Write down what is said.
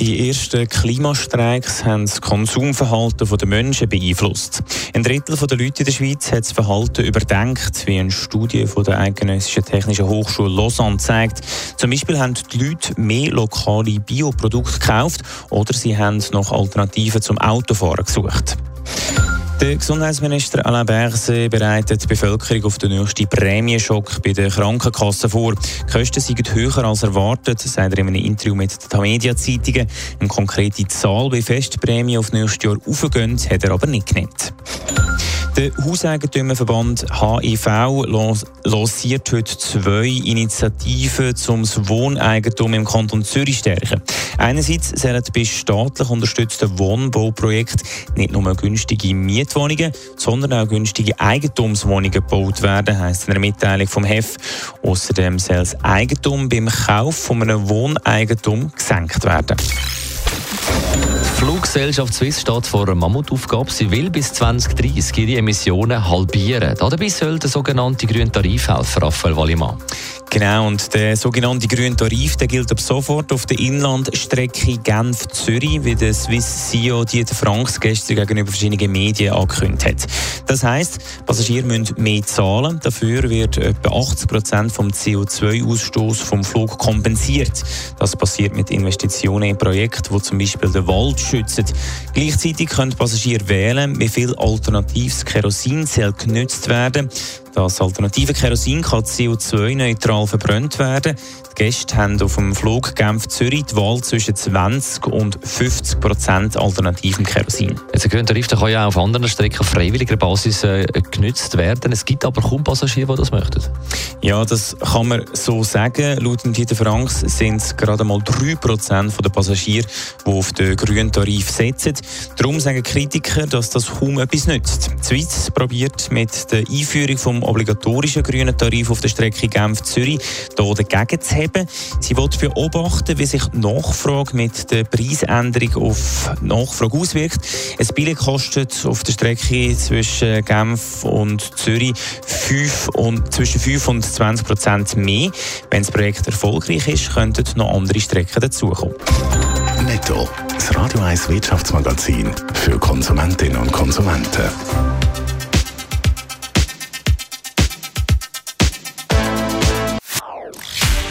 Die ersten Klimastreiks haben das Konsumverhalten der Menschen beeinflusst. Ein Drittel der Leute in der Schweiz hat das Verhalten überdenkt, wie eine Studie von der Eidgenössischen Technischen Hochschule Lausanne zeigt. Zum Beispiel haben die Leute mehr lokale Bioprodukte gekauft oder sie haben nach Alternativen zum Autofahren gesucht. Der Gesundheitsminister Alain Berset bereitet die Bevölkerung auf den nächsten Prämienschock bei den Krankenkassen vor. Die Kosten sind höher als erwartet, sagt er in einem Interview mit den Tamedia-Zeitungen. Eine konkrete Zahl, wie fest die Prämie auf nächstes Jahr aufgehen, hat er aber nicht genannt. Der Hauseigentümerverband HIV lanciert heute zwei Initiativen um das Wohneigentum im Kanton Zürich stärken. Einerseits sollen bei staatlich unterstützten Wohnbauprojekten nicht nur günstige Mietwohnungen, sondern auch günstige Eigentumswohnungen gebaut werden, heisst in einer Mitteilung vom HEF. Außerdem soll das Eigentum beim Kauf von einem Wohneigentum gesenkt werden. Fluggesellschaft Swiss steht vor einer Mammutaufgabe. Sie will bis 2030 ihre Emissionen halbieren. Dabei soll der sogenannte grüne Tarif helfen, Raphael Wallimann. Genau, und der sogenannte grüne Tarif der gilt ab sofort auf der Inlandstrecke Genf-Zürich, wie der Swiss CEO Dieter Franks gestern gegenüber verschiedenen Medien angekündigt hat. Das heisst, Passagiere müssen mehr zahlen. Dafür wird etwa 80 Prozent vom CO2-Ausstoß vom Flug kompensiert. Das passiert mit Investitionen in Projekte, die zum Beispiel den Wald schützen. Gleichzeitig können Passagiere wählen, wie viel alternatives Kerosin soll genutzt werden das alternative Kerosin kann CO2-neutral verbrannt werden. Die Gäste haben auf dem Flug Genf-Zürich die Wahl zwischen 20 und 50 Prozent alternativen Kerosin. Jetzt, der Tarif kann ja auch auf anderen Strecken auf freiwilliger Basis äh, genutzt werden. Es gibt aber kaum Passagiere, die das möchten. Ja, das kann man so sagen. Laut Dieter Franks sind es gerade mal 3 Prozent der Passagiere, die auf den grünen Tarif setzen. Darum sagen Kritiker, dass das kaum etwas nützt. Die Schweiz probiert mit der Einführung vom obligatorischen grünen Tarif auf der Strecke Genf-Zürich hier dagegen zu heben. Sie will beobachten, wie sich die Nachfrage mit der Preisänderung auf Nachfrage auswirkt. Ein Billett kostet auf der Strecke zwischen Genf und Zürich 5 und, zwischen 5 und 20 Prozent mehr. Wenn das Projekt erfolgreich ist, könnten noch andere Strecken dazukommen. Netto, das Radio 1 Wirtschaftsmagazin für Konsumentinnen und Konsumenten.